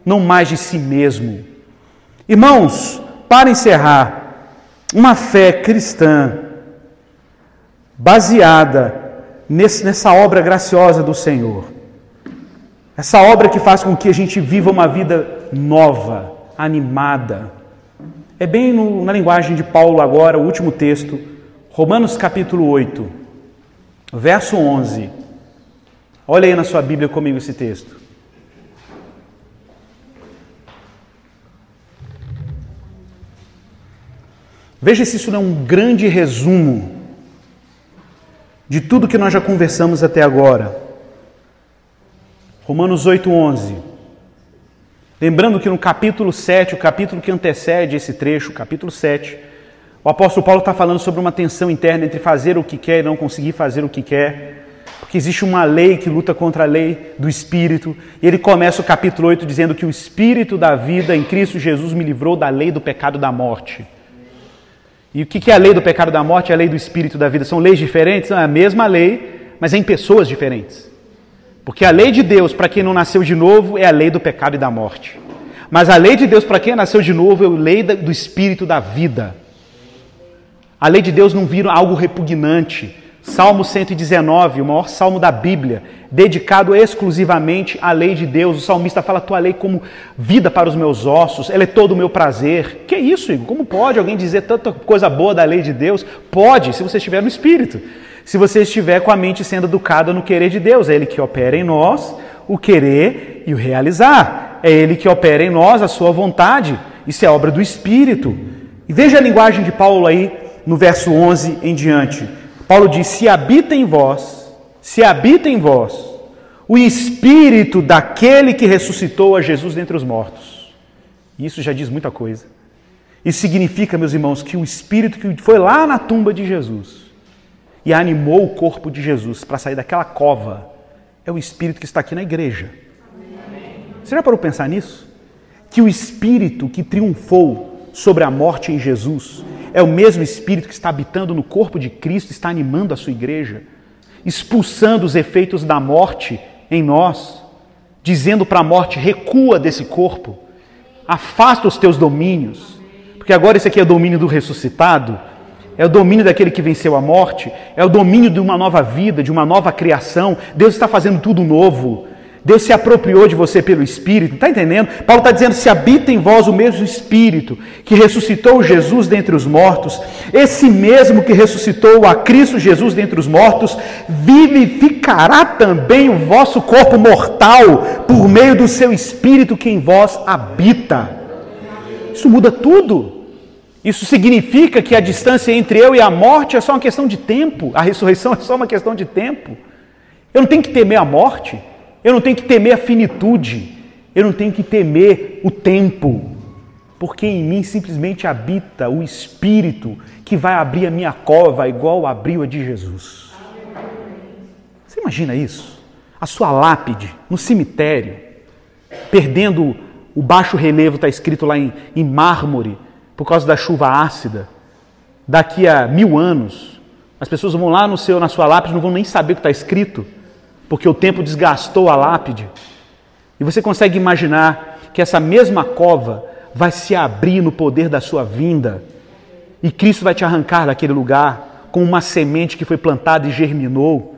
não mais de si mesmo. Irmãos, para encerrar, uma fé cristã baseada nesse, nessa obra graciosa do Senhor, essa obra que faz com que a gente viva uma vida nova, animada. É bem no, na linguagem de Paulo agora, o último texto, Romanos capítulo 8, verso 11. Olha aí na sua Bíblia comigo esse texto. Veja se isso não é um grande resumo de tudo que nós já conversamos até agora. Romanos 8:11. Lembrando que no capítulo 7, o capítulo que antecede esse trecho, capítulo 7, o apóstolo Paulo está falando sobre uma tensão interna entre fazer o que quer e não conseguir fazer o que quer que existe uma lei que luta contra a lei do Espírito. E ele começa o capítulo 8 dizendo que o Espírito da vida em Cristo Jesus me livrou da lei do pecado da morte. E o que é a lei do pecado da morte e a lei do Espírito da vida? São leis diferentes? É a mesma lei, mas é em pessoas diferentes. Porque a lei de Deus, para quem não nasceu de novo, é a lei do pecado e da morte. Mas a lei de Deus, para quem nasceu de novo, é a lei do Espírito da vida. A lei de Deus não vira algo repugnante, Salmo 119, o maior salmo da Bíblia, dedicado exclusivamente à lei de Deus. O salmista fala: Tua lei como vida para os meus ossos, ela é todo o meu prazer. Que isso, Igor? Como pode alguém dizer tanta coisa boa da lei de Deus? Pode, se você estiver no Espírito. Se você estiver com a mente sendo educada no querer de Deus, é Ele que opera em nós o querer e o realizar. É Ele que opera em nós a sua vontade. Isso é obra do Espírito. E veja a linguagem de Paulo aí no verso 11 em diante. Paulo diz: se habita em vós, se habita em vós o espírito daquele que ressuscitou a Jesus dentre os mortos. Isso já diz muita coisa. Isso significa, meus irmãos, que o espírito que foi lá na tumba de Jesus e animou o corpo de Jesus para sair daquela cova é o espírito que está aqui na igreja. Você já parou pensar nisso? Que o espírito que triunfou sobre a morte em Jesus é o mesmo Espírito que está habitando no corpo de Cristo, está animando a sua igreja, expulsando os efeitos da morte em nós, dizendo para a morte: recua desse corpo, afasta os teus domínios, porque agora esse aqui é o domínio do ressuscitado, é o domínio daquele que venceu a morte, é o domínio de uma nova vida, de uma nova criação. Deus está fazendo tudo novo. Deus se apropriou de você pelo Espírito, está entendendo? Paulo está dizendo: se habita em vós o mesmo Espírito que ressuscitou Jesus dentre os mortos, esse mesmo que ressuscitou a Cristo Jesus dentre os mortos, vivificará também o vosso corpo mortal por meio do seu Espírito que em vós habita. Isso muda tudo. Isso significa que a distância entre eu e a morte é só uma questão de tempo, a ressurreição é só uma questão de tempo. Eu não tenho que temer a morte. Eu não tenho que temer a finitude, eu não tenho que temer o tempo, porque em mim simplesmente habita o Espírito que vai abrir a minha cova igual abriu a de Jesus. Você imagina isso? A sua lápide no cemitério, perdendo o baixo relevo, está escrito lá em, em mármore, por causa da chuva ácida. Daqui a mil anos, as pessoas vão lá no seu, na sua lápide, não vão nem saber o que está escrito, porque o tempo desgastou a lápide. E você consegue imaginar que essa mesma cova vai se abrir no poder da sua vinda. E Cristo vai te arrancar daquele lugar com uma semente que foi plantada e germinou,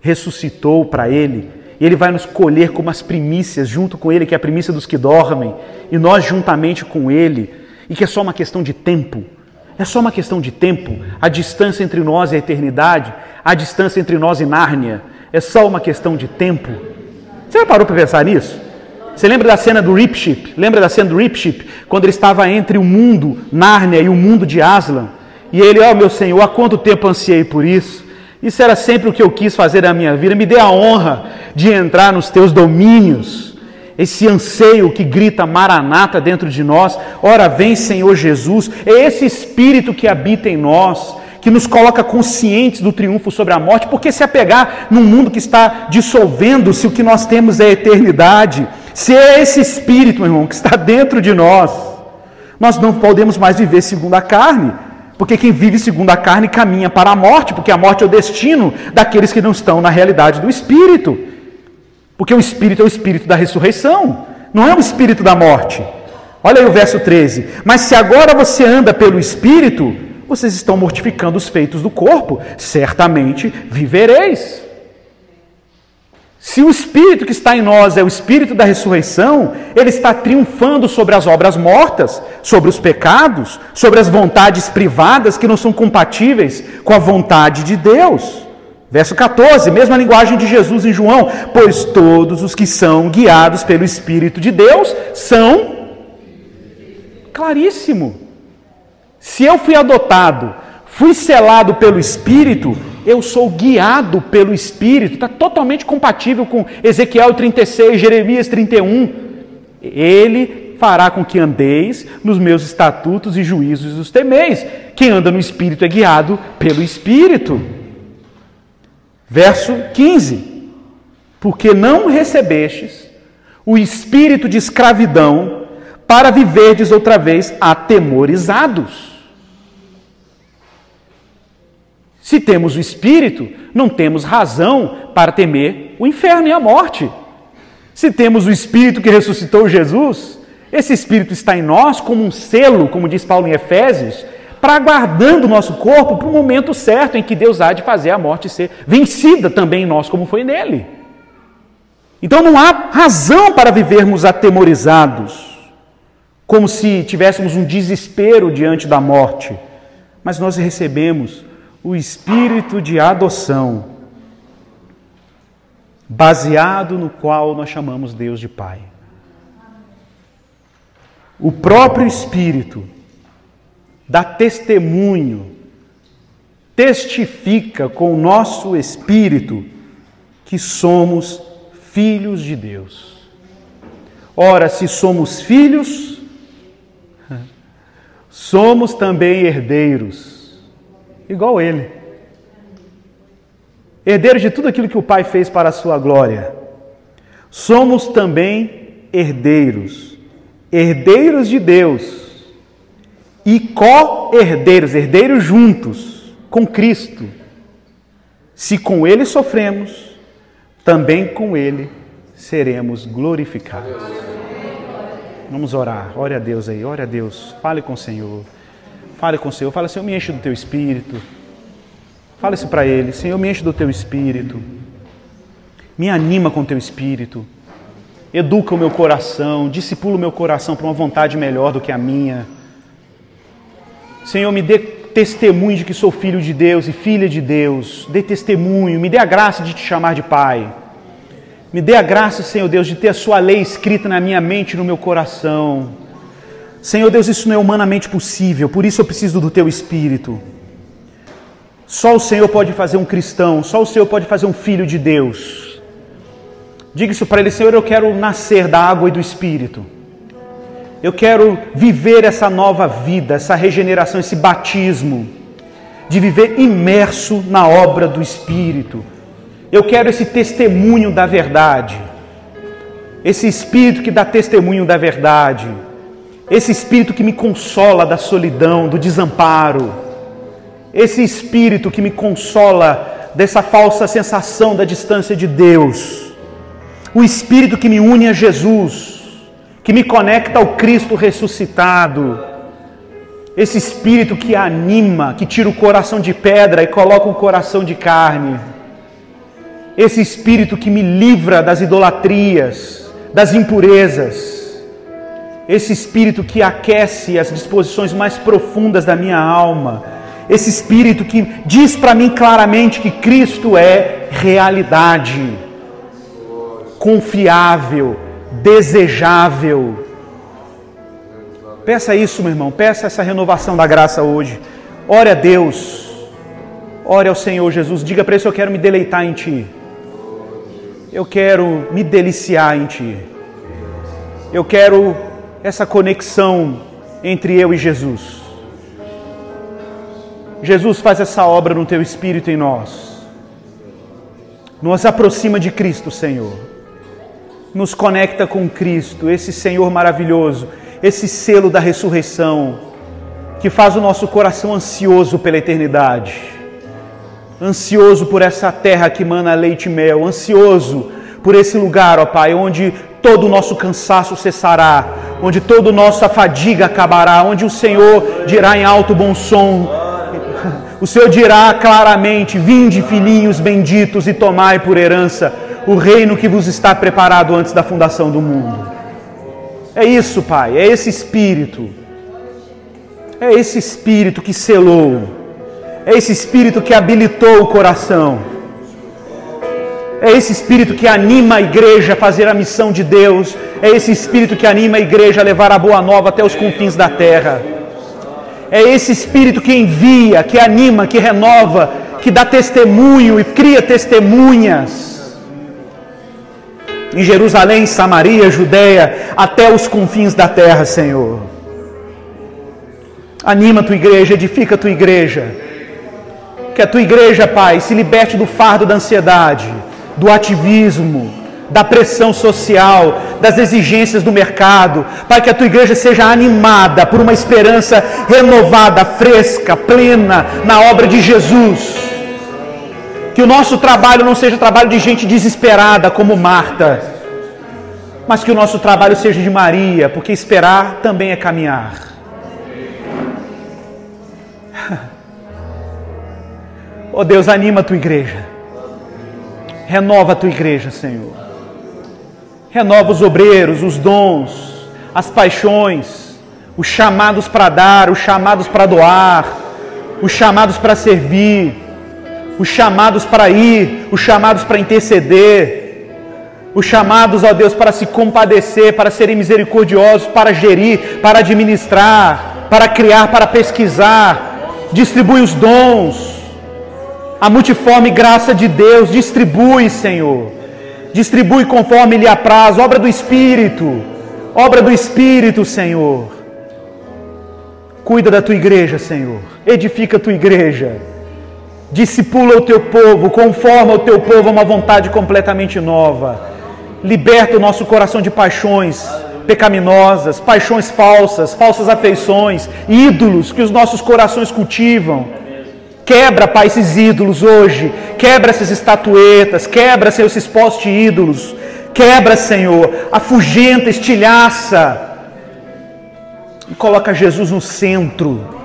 ressuscitou para Ele. E Ele vai nos colher como as primícias, junto com Ele, que é a primícia dos que dormem, e nós juntamente com Ele, e que é só uma questão de tempo. É só uma questão de tempo. A distância entre nós e a eternidade, a distância entre nós e Nárnia, é só uma questão de tempo. Você já parou para pensar nisso? Você lembra da cena do Ripship? Lembra da cena do Ripship? Quando ele estava entre o mundo Nárnia e o mundo de Aslan. E ele, ó oh, meu Senhor, há quanto tempo ansiei por isso? Isso era sempre o que eu quis fazer na minha vida. Me dê a honra de entrar nos teus domínios. Esse anseio que grita maranata dentro de nós. Ora, vem Senhor Jesus. É esse espírito que habita em nós que nos coloca conscientes do triunfo sobre a morte, porque se apegar num mundo que está dissolvendo-se, o que nós temos é a eternidade. Se é esse espírito, meu irmão, que está dentro de nós, nós não podemos mais viver segundo a carne, porque quem vive segundo a carne caminha para a morte, porque a morte é o destino daqueles que não estão na realidade do espírito. Porque o espírito é o espírito da ressurreição, não é o espírito da morte. Olha aí o verso 13. Mas se agora você anda pelo espírito, vocês estão mortificando os feitos do corpo, certamente vivereis. Se o Espírito que está em nós é o Espírito da ressurreição, ele está triunfando sobre as obras mortas, sobre os pecados, sobre as vontades privadas que não são compatíveis com a vontade de Deus. Verso 14, mesma linguagem de Jesus em João: Pois todos os que são guiados pelo Espírito de Deus são. Claríssimo. Se eu fui adotado, fui selado pelo Espírito, eu sou guiado pelo Espírito. Está totalmente compatível com Ezequiel 36, Jeremias 31. Ele fará com que andeis nos meus estatutos e juízos os temeis. Quem anda no Espírito é guiado pelo Espírito. Verso 15: Porque não recebestes o espírito de escravidão para viverdes outra vez atemorizados Se temos o Espírito, não temos razão para temer o inferno e a morte. Se temos o Espírito que ressuscitou Jesus, esse Espírito está em nós como um selo, como diz Paulo em Efésios, para aguardando o nosso corpo para o momento certo em que Deus há de fazer a morte ser vencida também em nós, como foi nele. Então não há razão para vivermos atemorizados, como se tivéssemos um desespero diante da morte, mas nós recebemos o espírito de adoção, baseado no qual nós chamamos Deus de Pai. O próprio Espírito dá testemunho, testifica com o nosso espírito que somos filhos de Deus. Ora, se somos filhos, somos também herdeiros igual ele. Herdeiros de tudo aquilo que o Pai fez para a sua glória. Somos também herdeiros, herdeiros de Deus e co-herdeiros, herdeiros juntos com Cristo. Se com Ele sofremos, também com Ele seremos glorificados. Vamos orar. Ore a Deus aí, ore a Deus. Fale com o Senhor. Fale com o Senhor, fale, Senhor, me enche do teu espírito. Fale isso para ele, Senhor, me enche do teu espírito. Me anima com o teu espírito. Educa o meu coração, discipula o meu coração para uma vontade melhor do que a minha. Senhor, me dê testemunho de que sou filho de Deus e filha de Deus. Dê testemunho, me dê a graça de te chamar de Pai. Me dê a graça, Senhor Deus, de ter a Sua lei escrita na minha mente e no meu coração. Senhor Deus, isso não é humanamente possível, por isso eu preciso do teu espírito. Só o Senhor pode fazer um cristão, só o Senhor pode fazer um filho de Deus. Diga isso para ele, Senhor, eu quero nascer da água e do espírito. Eu quero viver essa nova vida, essa regeneração, esse batismo, de viver imerso na obra do Espírito. Eu quero esse testemunho da verdade, esse Espírito que dá testemunho da verdade, esse Espírito que me consola da solidão, do desamparo, esse Espírito que me consola dessa falsa sensação da distância de Deus, o Espírito que me une a Jesus que me conecta ao Cristo ressuscitado. Esse espírito que anima, que tira o coração de pedra e coloca um coração de carne. Esse espírito que me livra das idolatrias, das impurezas. Esse espírito que aquece as disposições mais profundas da minha alma. Esse espírito que diz para mim claramente que Cristo é realidade, confiável, desejável. Peça isso, meu irmão, peça essa renovação da graça hoje. Ore a Deus, ore ao Senhor Jesus, diga para ele: Eu quero me deleitar em Ti, eu quero me deliciar em Ti, eu quero essa conexão entre eu e Jesus. Jesus faz essa obra no Teu Espírito em nós, nos aproxima de Cristo, Senhor. Nos conecta com Cristo, esse Senhor maravilhoso, esse selo da ressurreição, que faz o nosso coração ansioso pela eternidade, ansioso por essa terra que mana leite e mel, ansioso por esse lugar, ó Pai, onde todo o nosso cansaço cessará, onde toda a nossa fadiga acabará, onde o Senhor dirá em alto bom som, o Senhor dirá claramente: Vinde, filhinhos benditos, e tomai por herança o reino que vos está preparado antes da fundação do mundo. É isso, Pai, é esse espírito. É esse espírito que selou. É esse espírito que habilitou o coração. É esse espírito que anima a igreja a fazer a missão de Deus. É esse espírito que anima a igreja a levar a boa nova até os confins da terra. É esse espírito que envia, que anima, que renova, que dá testemunho e cria testemunhas em Jerusalém, Samaria, Judéia, até os confins da terra, Senhor. Anima a tua igreja, edifica a tua igreja. Que a tua igreja, Pai, se liberte do fardo da ansiedade, do ativismo, da pressão social, das exigências do mercado. Pai, que a tua igreja seja animada por uma esperança renovada, fresca, plena na obra de Jesus que o nosso trabalho não seja trabalho de gente desesperada como Marta, mas que o nosso trabalho seja de Maria, porque esperar também é caminhar. Oh Deus, anima a tua igreja. Renova a tua igreja, Senhor. Renova os obreiros, os dons, as paixões, os chamados para dar, os chamados para doar, os chamados para servir os chamados para ir, os chamados para interceder, os chamados, ó Deus, para se compadecer, para serem misericordiosos, para gerir, para administrar, para criar, para pesquisar, distribui os dons, a multiforme graça de Deus, distribui, Senhor, distribui conforme lhe apraz, obra do Espírito, obra do Espírito, Senhor. Cuida da tua igreja, Senhor, edifica a tua igreja discipula o teu povo, conforma o teu povo a uma vontade completamente nova. Liberta o nosso coração de paixões pecaminosas, paixões falsas, falsas afeições, ídolos que os nossos corações cultivam. Quebra, Pai, esses ídolos hoje. Quebra essas estatuetas. Quebra, Senhor, esses postes ídolos. Quebra, Senhor, afugenta, estilhaça. E coloca Jesus no centro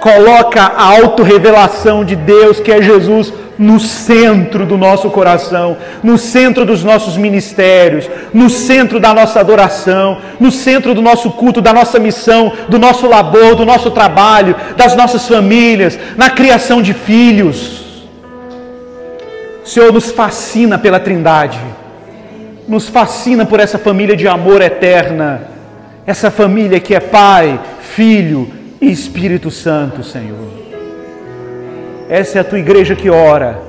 coloca a autorrevelação de Deus, que é Jesus, no centro do nosso coração, no centro dos nossos ministérios, no centro da nossa adoração, no centro do nosso culto, da nossa missão, do nosso labor, do nosso trabalho, das nossas famílias, na criação de filhos. O Senhor nos fascina pela Trindade, nos fascina por essa família de amor eterna, essa família que é Pai, Filho Espírito Santo, Senhor. Essa é a tua igreja que ora,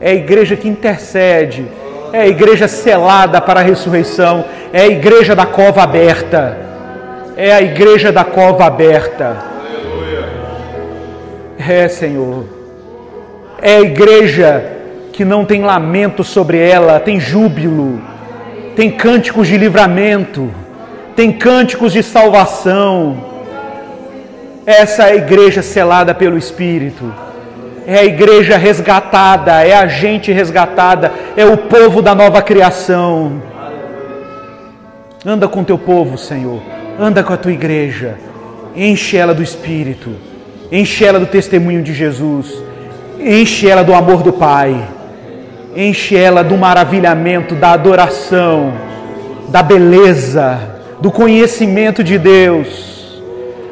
é a igreja que intercede, é a igreja selada para a ressurreição, é a igreja da cova aberta, É a igreja da cova aberta. É, Senhor. É a igreja que não tem lamento sobre ela, tem júbilo, tem cânticos de livramento, tem cânticos de salvação. Essa é a igreja selada pelo Espírito. É a igreja resgatada, é a gente resgatada, é o povo da nova criação. Anda com teu povo, Senhor. Anda com a tua igreja. Enche ela do Espírito. Enche ela do testemunho de Jesus. Enche ela do amor do Pai. Enche ela do maravilhamento, da adoração, da beleza, do conhecimento de Deus,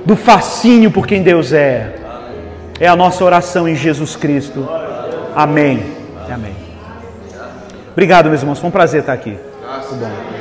do fascínio por quem Deus é. É a nossa oração em Jesus Cristo. Amém. Amém. Obrigado, meus irmãos. Foi um prazer estar aqui. Muito bom.